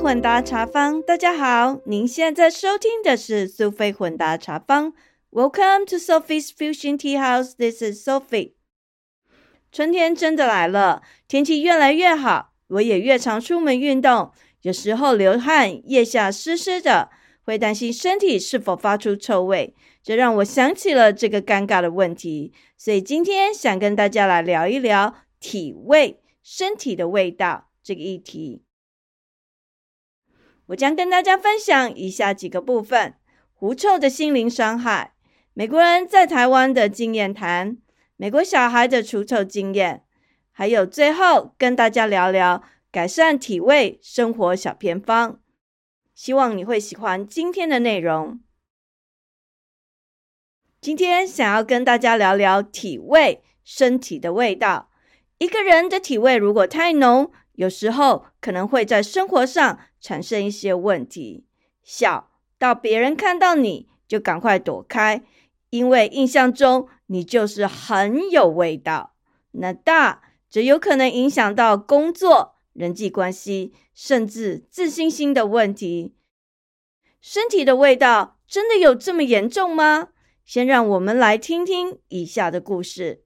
混搭茶坊，大家好，您现在收听的是苏菲混搭茶坊。Welcome to Sophie's Fusion Tea House. This is Sophie. 春天真的来了，天气越来越好，我也越常出门运动。有时候流汗，腋下湿湿的，会担心身体是否发出臭味，这让我想起了这个尴尬的问题。所以今天想跟大家来聊一聊体味、身体的味道这个议题。我将跟大家分享以下几个部分：狐臭的心灵伤害，美国人在台湾的经验谈，美国小孩的除臭经验，还有最后跟大家聊聊改善体味生活小偏方。希望你会喜欢今天的内容。今天想要跟大家聊聊体味，身体的味道。一个人的体味如果太浓，有时候可能会在生活上产生一些问题。小到别人看到你就赶快躲开，因为印象中你就是很有味道。那大则有可能影响到工作、人际关系，甚至自信心的问题。身体的味道真的有这么严重吗？先让我们来听听以下的故事。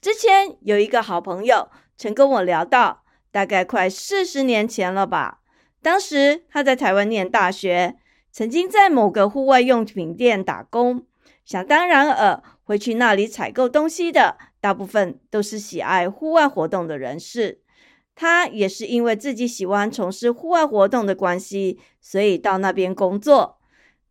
之前有一个好朋友。曾跟我聊到，大概快四十年前了吧。当时他在台湾念大学，曾经在某个户外用品店打工。想当然尔，会去那里采购东西的，大部分都是喜爱户外活动的人士。他也是因为自己喜欢从事户外活动的关系，所以到那边工作。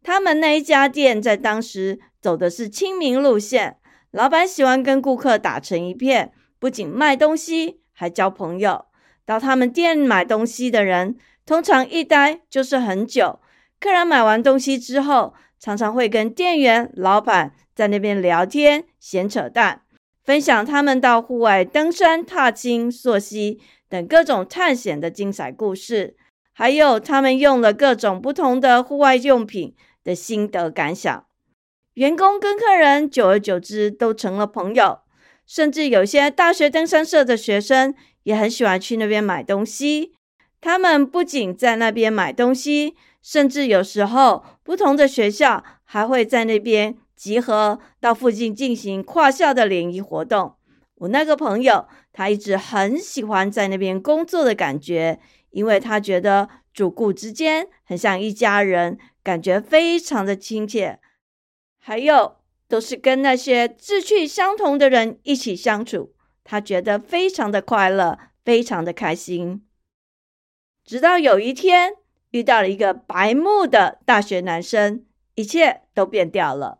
他们那一家店在当时走的是亲民路线，老板喜欢跟顾客打成一片，不仅卖东西。还交朋友，到他们店买东西的人，通常一待就是很久。客人买完东西之后，常常会跟店员、老板在那边聊天、闲扯淡，分享他们到户外登山、踏青、溯溪等各种探险的精彩故事，还有他们用了各种不同的户外用品的心得感想。员工跟客人久而久之都成了朋友。甚至有些大学登山社的学生也很喜欢去那边买东西。他们不仅在那边买东西，甚至有时候不同的学校还会在那边集合到附近进行跨校的联谊活动。我那个朋友，他一直很喜欢在那边工作的感觉，因为他觉得主顾之间很像一家人，感觉非常的亲切。还有。都是跟那些志趣相同的人一起相处，他觉得非常的快乐，非常的开心。直到有一天遇到了一个白目的大学男生，一切都变掉了。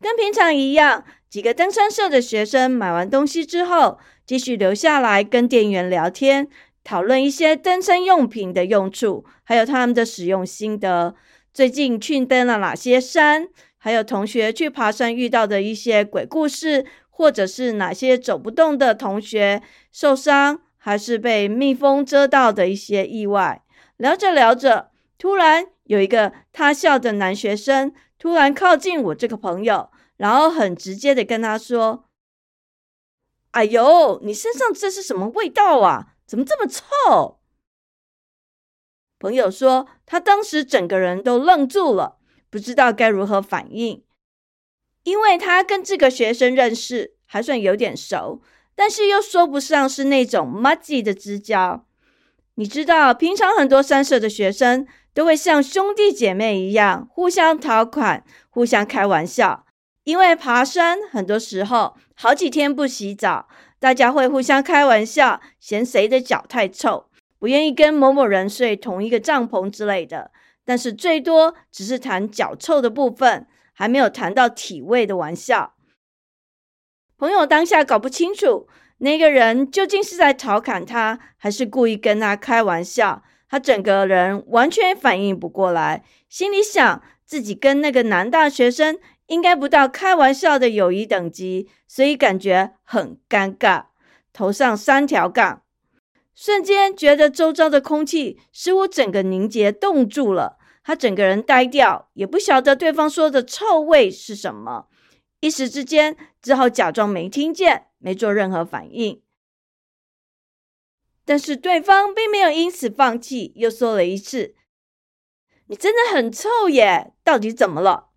跟平常一样，几个登山社的学生买完东西之后，继续留下来跟店员聊天，讨论一些登山用品的用处，还有他们的使用心得。最近去登了哪些山？还有同学去爬山遇到的一些鬼故事，或者是哪些走不动的同学受伤，还是被蜜蜂蛰到的一些意外。聊着聊着，突然有一个他校的男学生突然靠近我这个朋友，然后很直接的跟他说：“哎呦，你身上这是什么味道啊？怎么这么臭？”朋友说，他当时整个人都愣住了，不知道该如何反应，因为他跟这个学生认识，还算有点熟，但是又说不上是那种 muddy 的知交。你知道，平常很多三社的学生都会像兄弟姐妹一样，互相讨款，互相开玩笑。因为爬山很多时候好几天不洗澡，大家会互相开玩笑，嫌谁的脚太臭。不愿意跟某某人睡同一个帐篷之类的，但是最多只是谈脚臭的部分，还没有谈到体味的玩笑。朋友当下搞不清楚那个人究竟是在调侃他，还是故意跟他开玩笑。他整个人完全反应不过来，心里想自己跟那个男大学生应该不到开玩笑的友谊等级，所以感觉很尴尬，头上三条杠。瞬间觉得周遭的空气使我整个凝结冻住了，他整个人呆掉，也不晓得对方说的臭味是什么，一时之间只好假装没听见，没做任何反应。但是对方并没有因此放弃，又说了一次：“你真的很臭耶，到底怎么了？”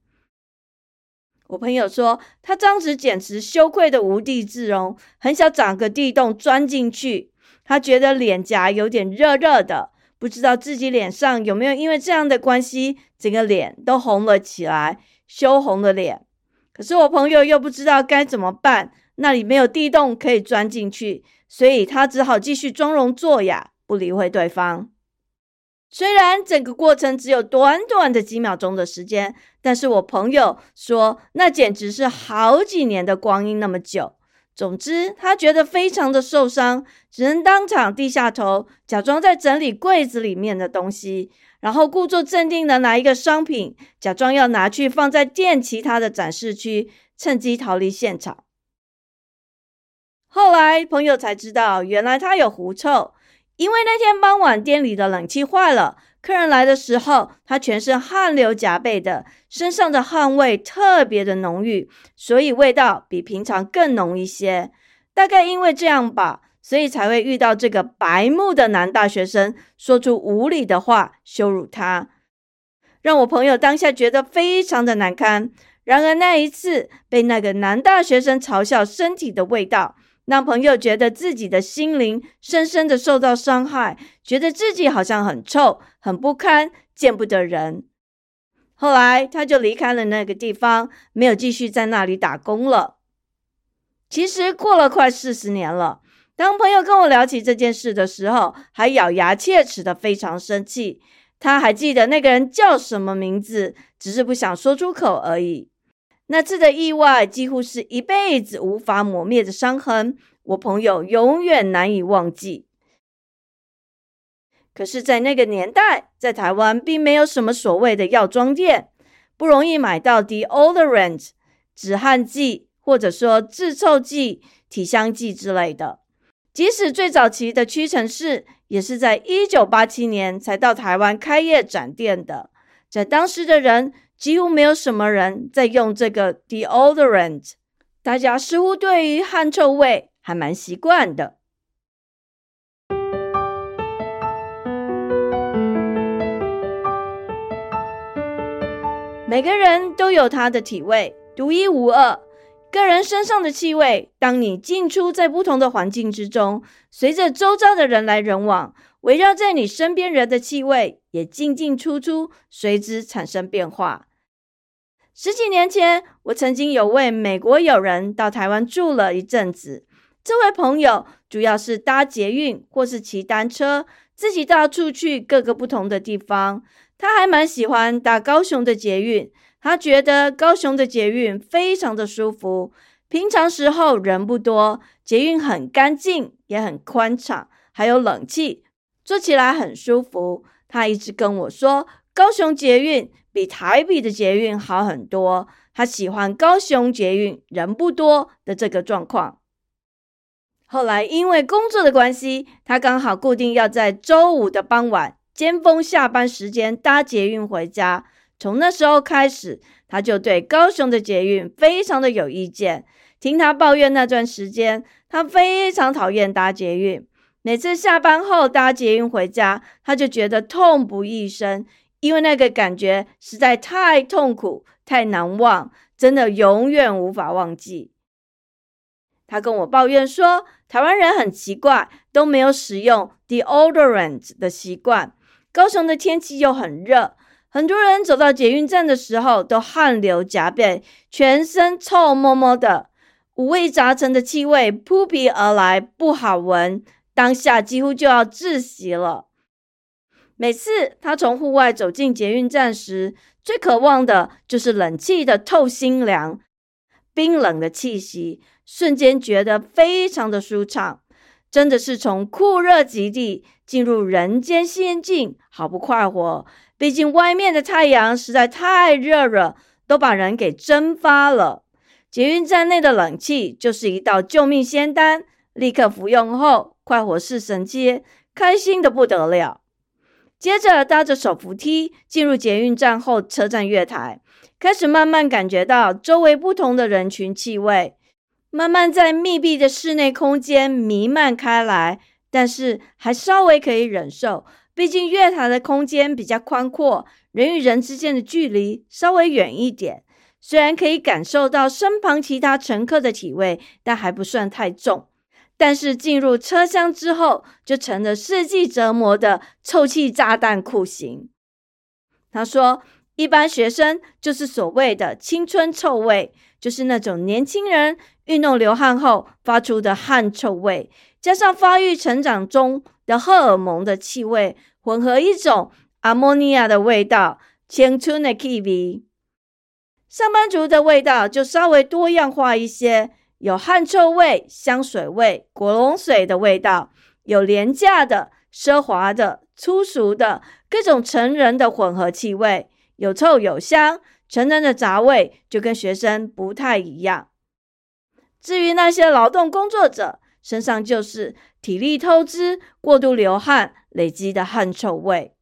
我朋友说，他当时简直羞愧的无地自容，很想找个地洞钻进去。他觉得脸颊有点热热的，不知道自己脸上有没有因为这样的关系，整个脸都红了起来，羞红的脸。可是我朋友又不知道该怎么办，那里没有地洞可以钻进去，所以他只好继续装聋作哑，不理会对方。虽然整个过程只有短短的几秒钟的时间，但是我朋友说那简直是好几年的光阴那么久。总之，他觉得非常的受伤，只能当场低下头，假装在整理柜子里面的东西，然后故作镇定的拿一个商品，假装要拿去放在店其他的展示区，趁机逃离现场。后来朋友才知道，原来他有狐臭。因为那天傍晚店里的冷气坏了，客人来的时候，他全身汗流浃背的，身上的汗味特别的浓郁，所以味道比平常更浓一些。大概因为这样吧，所以才会遇到这个白目的男大学生说出无理的话羞辱他，让我朋友当下觉得非常的难堪。然而那一次被那个男大学生嘲笑身体的味道。让朋友觉得自己的心灵深深的受到伤害，觉得自己好像很臭、很不堪、见不得人。后来他就离开了那个地方，没有继续在那里打工了。其实过了快四十年了，当朋友跟我聊起这件事的时候，还咬牙切齿的，非常生气。他还记得那个人叫什么名字，只是不想说出口而已。那次的意外几乎是一辈子无法磨灭的伤痕，我朋友永远难以忘记。可是，在那个年代，在台湾并没有什么所谓的药妆店，不容易买到 deodorant 止汗剂，或者说制臭剂、体香剂之类的。即使最早期的屈臣氏，也是在一九八七年才到台湾开业展店的，在当时的人。几乎没有什么人在用这个 deodorant，大家似乎对于汗臭味还蛮习惯的。每个人都有他的体味，独一无二。个人身上的气味，当你进出在不同的环境之中，随着周遭的人来人往，围绕在你身边人的气味也进进出出，随之产生变化。十几年前，我曾经有位美国友人到台湾住了一阵子。这位朋友主要是搭捷运或是骑单车，自己到处去各个不同的地方。他还蛮喜欢搭高雄的捷运，他觉得高雄的捷运非常的舒服。平常时候人不多，捷运很干净，也很宽敞，还有冷气，坐起来很舒服。他一直跟我说，高雄捷运。比台北的捷运好很多。他喜欢高雄捷运人不多的这个状况。后来因为工作的关系，他刚好固定要在周五的傍晚尖峰下班时间搭捷运回家。从那时候开始，他就对高雄的捷运非常的有意见。听他抱怨那段时间，他非常讨厌搭捷运。每次下班后搭捷运回家，他就觉得痛不欲生。因为那个感觉实在太痛苦、太难忘，真的永远无法忘记。他跟我抱怨说，台湾人很奇怪，都没有使用 deodorant 的习惯。高雄的天气又很热，很多人走到捷运站的时候都汗流浃背，全身臭摸摸的，五味杂陈的气味扑鼻而来，不好闻，当下几乎就要窒息了。每次他从户外走进捷运站时，最渴望的就是冷气的透心凉、冰冷的气息，瞬间觉得非常的舒畅，真的是从酷热极地进入人间仙境，好不快活。毕竟外面的太阳实在太热了，都把人给蒸发了。捷运站内的冷气就是一道救命仙丹，立刻服用后，快活似神仙，开心的不得了。接着搭着手扶梯进入捷运站后车站月台，开始慢慢感觉到周围不同的人群气味，慢慢在密闭的室内空间弥漫开来，但是还稍微可以忍受。毕竟月台的空间比较宽阔，人与人之间的距离稍微远一点。虽然可以感受到身旁其他乘客的体味，但还不算太重。但是进入车厢之后，就成了世纪折磨的臭气炸弹酷刑。他说，一般学生就是所谓的青春臭味，就是那种年轻人运动流汗后发出的汗臭味，加上发育成长中的荷尔蒙的气味，混合一种阿莫尼亚的味道，青春的气味。上班族的味道就稍微多样化一些。有汗臭味、香水味、果龙水的味道，有廉价的、奢华的、粗俗的各种成人的混合气味，有臭有香，成人的杂味就跟学生不太一样。至于那些劳动工作者，身上就是体力透支、过度流汗累积的汗臭味。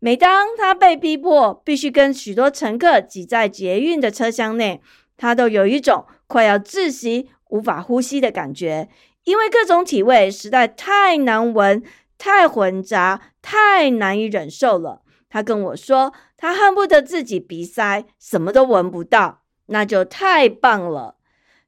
每当他被逼迫必须跟许多乘客挤在捷运的车厢内，他都有一种快要窒息。无法呼吸的感觉，因为各种体味实在太难闻、太混杂、太难以忍受了。他跟我说，他恨不得自己鼻塞，什么都闻不到，那就太棒了。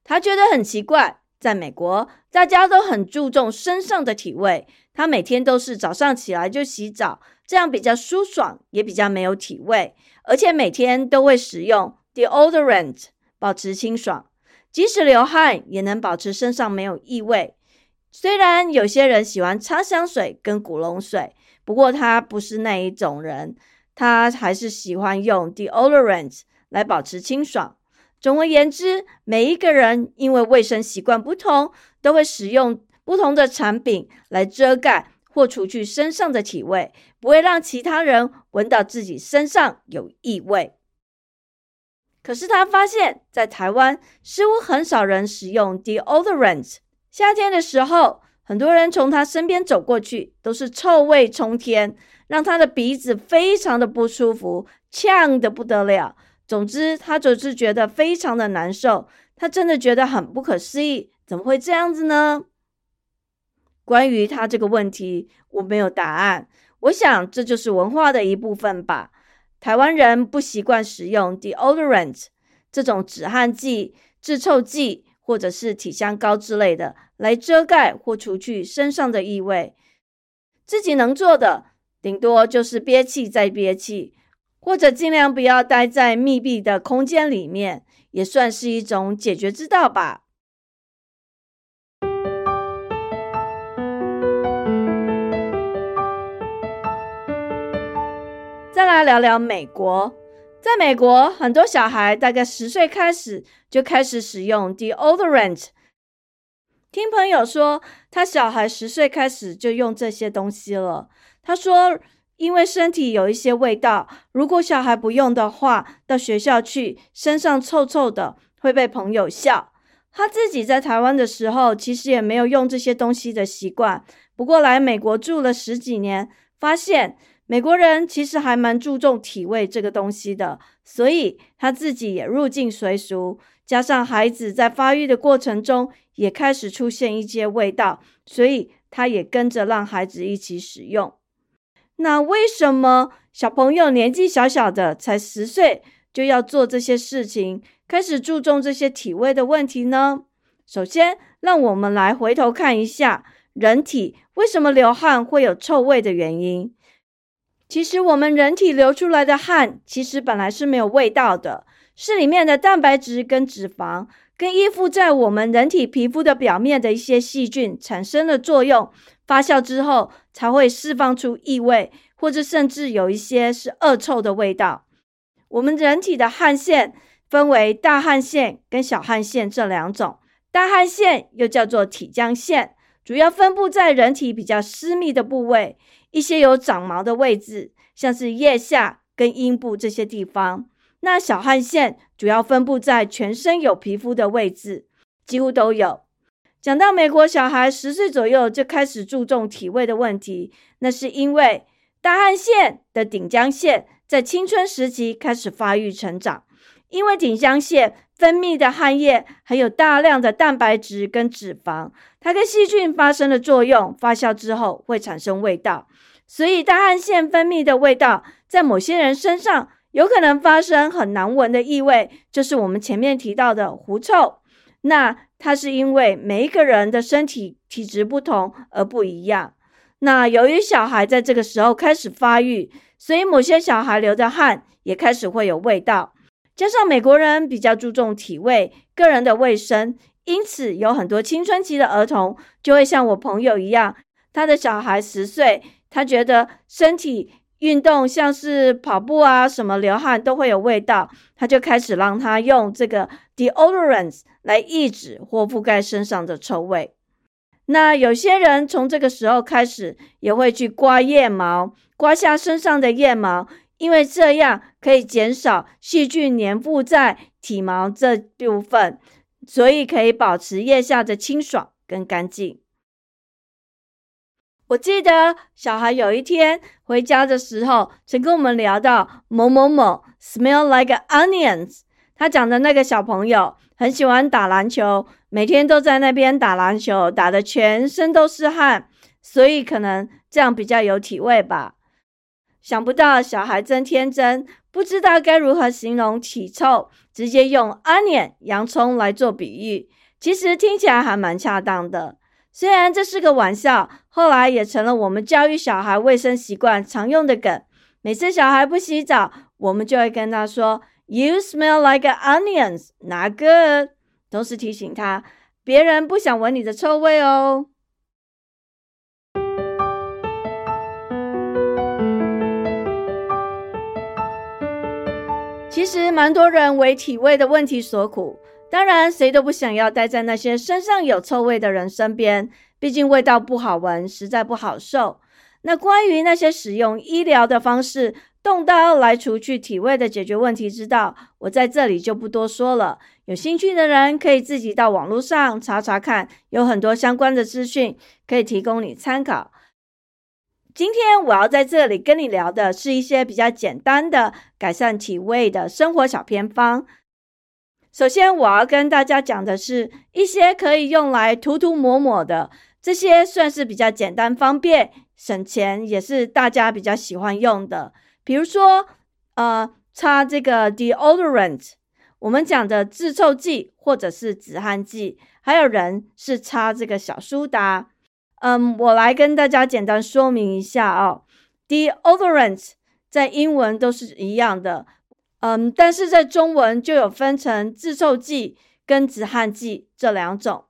他觉得很奇怪，在美国大家都很注重身上的体味，他每天都是早上起来就洗澡，这样比较舒爽，也比较没有体味，而且每天都会使用 deodorant 保持清爽。即使流汗，也能保持身上没有异味。虽然有些人喜欢擦香水跟古龙水，不过他不是那一种人，他还是喜欢用 deodorant 来保持清爽。总而言之，每一个人因为卫生习惯不同，都会使用不同的产品来遮盖或除去身上的体味，不会让其他人闻到自己身上有异味。可是他发现，在台湾似乎很少人使用 deodorant。夏天的时候，很多人从他身边走过去，都是臭味冲天，让他的鼻子非常的不舒服，呛的不得了。总之，他总是觉得非常的难受。他真的觉得很不可思议，怎么会这样子呢？关于他这个问题，我没有答案。我想，这就是文化的一部分吧。台湾人不习惯使用 deodorant 这种止汗剂、制臭剂，或者是体香膏之类的来遮盖或除去身上的异味。自己能做的，顶多就是憋气再憋气，或者尽量不要待在密闭的空间里面，也算是一种解决之道吧。再来聊聊美国，在美国，很多小孩大概十岁开始就开始使用 deodorant。听朋友说，他小孩十岁开始就用这些东西了。他说，因为身体有一些味道，如果小孩不用的话，到学校去身上臭臭的，会被朋友笑。他自己在台湾的时候，其实也没有用这些东西的习惯。不过来美国住了十几年，发现。美国人其实还蛮注重体味这个东西的，所以他自己也入境随俗。加上孩子在发育的过程中也开始出现一些味道，所以他也跟着让孩子一起使用。那为什么小朋友年纪小小的才十岁就要做这些事情，开始注重这些体味的问题呢？首先，让我们来回头看一下人体为什么流汗会有臭味的原因。其实我们人体流出来的汗，其实本来是没有味道的，是里面的蛋白质跟脂肪，跟依附在我们人体皮肤的表面的一些细菌产生了作用，发酵之后才会释放出异味，或者甚至有一些是恶臭的味道。我们人体的汗腺分为大汗腺跟小汗腺这两种，大汗腺又叫做体浆腺，主要分布在人体比较私密的部位。一些有长毛的位置，像是腋下跟阴部这些地方。那小汗腺主要分布在全身有皮肤的位置，几乎都有。讲到美国小孩十岁左右就开始注重体味的问题，那是因为大汗腺的顶浆腺在青春时期开始发育成长，因为顶浆腺分泌的汗液含有大量的蛋白质跟脂肪，它跟细菌发生了作用，发酵之后会产生味道。所以大汗腺分泌的味道，在某些人身上有可能发生很难闻的异味，就是我们前面提到的狐臭。那它是因为每一个人的身体体质不同而不一样。那由于小孩在这个时候开始发育，所以某些小孩流的汗也开始会有味道。加上美国人比较注重体味、个人的卫生，因此有很多青春期的儿童就会像我朋友一样，他的小孩十岁，他觉得身体运动像是跑步啊什么流汗都会有味道，他就开始让他用这个 deodorants 来抑制或覆盖身上的臭味。那有些人从这个时候开始也会去刮腋毛，刮下身上的腋毛，因为这样可以减少细菌粘附在体毛这部分，所以可以保持腋下的清爽跟干净。我记得小孩有一天回家的时候，曾跟我们聊到某某某 smell like onions，他讲的那个小朋友很喜欢打篮球。每天都在那边打篮球，打的全身都是汗，所以可能这样比较有体味吧。想不到小孩真天真，不知道该如何形容体臭，直接用 onion 洋葱来做比喻，其实听起来还蛮恰当的。虽然这是个玩笑，后来也成了我们教育小孩卫生习惯常用的梗。每次小孩不洗澡，我们就会跟他说：“You smell like onions, not good。”同时提醒他，别人不想闻你的臭味哦。其实蛮多人为体味的问题所苦，当然谁都不想要待在那些身上有臭味的人身边，毕竟味道不好闻，实在不好受。那关于那些使用医疗的方式。动刀来除去体味的解决问题之道，我在这里就不多说了。有兴趣的人可以自己到网络上查查看，有很多相关的资讯可以提供你参考。今天我要在这里跟你聊的是一些比较简单的改善体味的生活小偏方。首先，我要跟大家讲的是一些可以用来涂涂抹抹的，这些算是比较简单方便、省钱，也是大家比较喜欢用的。比如说，呃，擦这个 deodorant，我们讲的制臭剂或者是止汗剂，还有人是擦这个小苏打。嗯，我来跟大家简单说明一下哦。deodorant 在英文都是一样的，嗯，但是在中文就有分成制臭剂跟止汗剂这两种。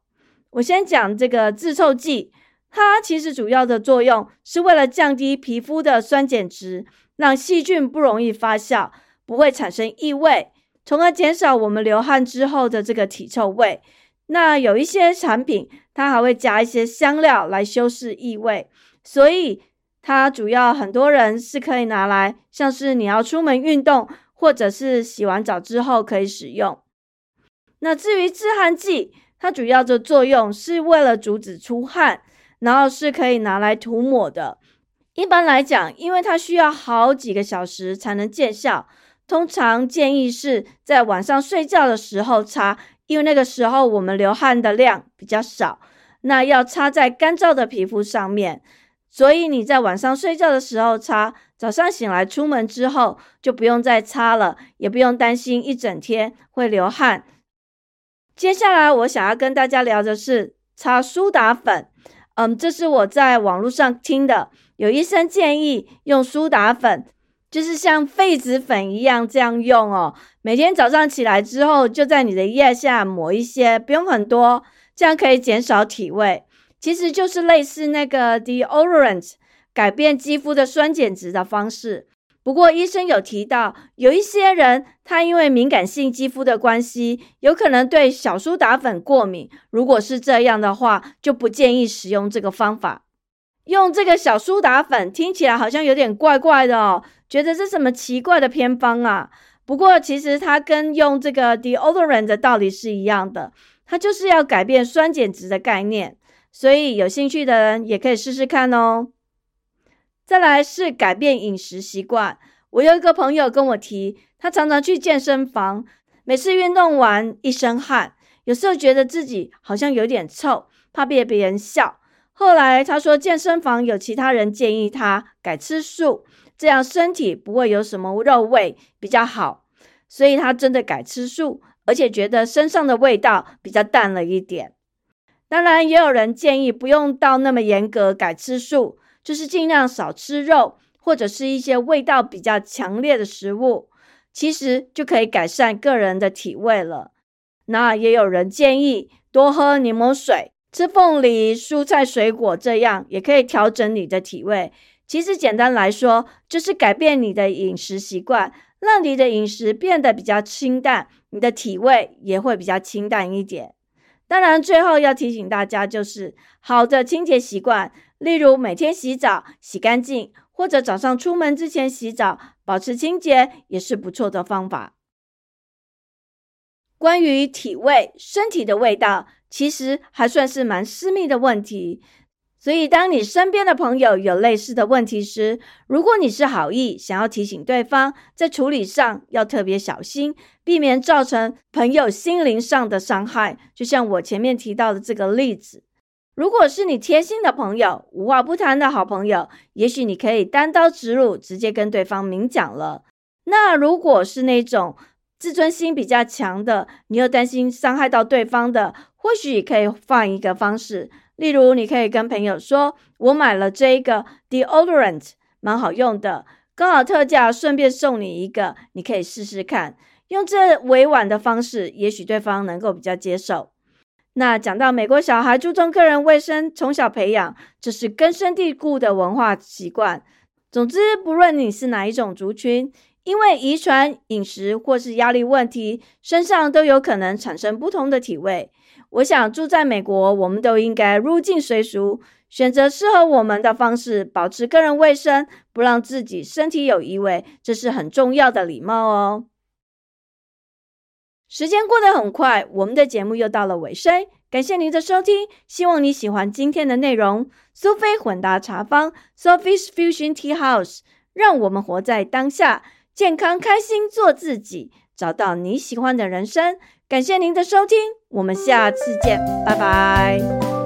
我先讲这个制臭剂，它其实主要的作用是为了降低皮肤的酸碱值。让细菌不容易发酵，不会产生异味，从而减少我们流汗之后的这个体臭味。那有一些产品，它还会加一些香料来修饰异味，所以它主要很多人是可以拿来，像是你要出门运动，或者是洗完澡之后可以使用。那至于止汗剂，它主要的作用是为了阻止出汗，然后是可以拿来涂抹的。一般来讲，因为它需要好几个小时才能见效，通常建议是在晚上睡觉的时候擦，因为那个时候我们流汗的量比较少，那要擦在干燥的皮肤上面，所以你在晚上睡觉的时候擦，早上醒来出门之后就不用再擦了，也不用担心一整天会流汗。接下来我想要跟大家聊的是擦苏打粉，嗯，这是我在网络上听的。有医生建议用苏打粉，就是像痱子粉一样这样用哦。每天早上起来之后，就在你的腋下抹一些，不用很多，这样可以减少体味。其实就是类似那个 deodorant 改变肌肤的酸碱值的方式。不过医生有提到，有一些人他因为敏感性肌肤的关系，有可能对小苏打粉过敏。如果是这样的话，就不建议使用这个方法。用这个小苏打粉听起来好像有点怪怪的哦，觉得这什么奇怪的偏方啊？不过其实它跟用这个 deodorant 的道理是一样的，它就是要改变酸碱值的概念，所以有兴趣的人也可以试试看哦。再来是改变饮食习惯，我有一个朋友跟我提，他常常去健身房，每次运动完一身汗，有时候觉得自己好像有点臭，怕被别人笑。后来他说，健身房有其他人建议他改吃素，这样身体不会有什么肉味，比较好。所以他真的改吃素，而且觉得身上的味道比较淡了一点。当然，也有人建议不用到那么严格改吃素，就是尽量少吃肉，或者是一些味道比较强烈的食物，其实就可以改善个人的体味了。那也有人建议多喝柠檬水。吃凤梨、蔬菜、水果，这样也可以调整你的体味。其实简单来说，就是改变你的饮食习惯，让你的饮食变得比较清淡，你的体味也会比较清淡一点。当然，最后要提醒大家，就是好的清洁习惯，例如每天洗澡洗干净，或者早上出门之前洗澡，保持清洁，也是不错的方法。关于体味，身体的味道。其实还算是蛮私密的问题，所以当你身边的朋友有类似的问题时，如果你是好意，想要提醒对方，在处理上要特别小心，避免造成朋友心灵上的伤害。就像我前面提到的这个例子，如果是你贴心的朋友，无话不谈的好朋友，也许你可以单刀直入，直接跟对方明讲了。那如果是那种自尊心比较强的，你又担心伤害到对方的，或许可以换一个方式，例如你可以跟朋友说：“我买了这一个 deodorant，蛮好用的，刚好特价，顺便送你一个，你可以试试看。”用这委婉的方式，也许对方能够比较接受。那讲到美国小孩注重个人卫生，从小培养，这是根深蒂固的文化习惯。总之，不论你是哪一种族群。因为遗传、饮食或是压力问题，身上都有可能产生不同的体味。我想住在美国，我们都应该入境随俗，选择适合我们的方式，保持个人卫生，不让自己身体有异味，这是很重要的礼貌哦。时间过得很快，我们的节目又到了尾声，感谢您的收听，希望你喜欢今天的内容。苏菲混搭茶坊 （Sophie's Fusion Tea House），让我们活在当下。健康开心做自己，找到你喜欢的人生。感谢您的收听，我们下次见，拜拜。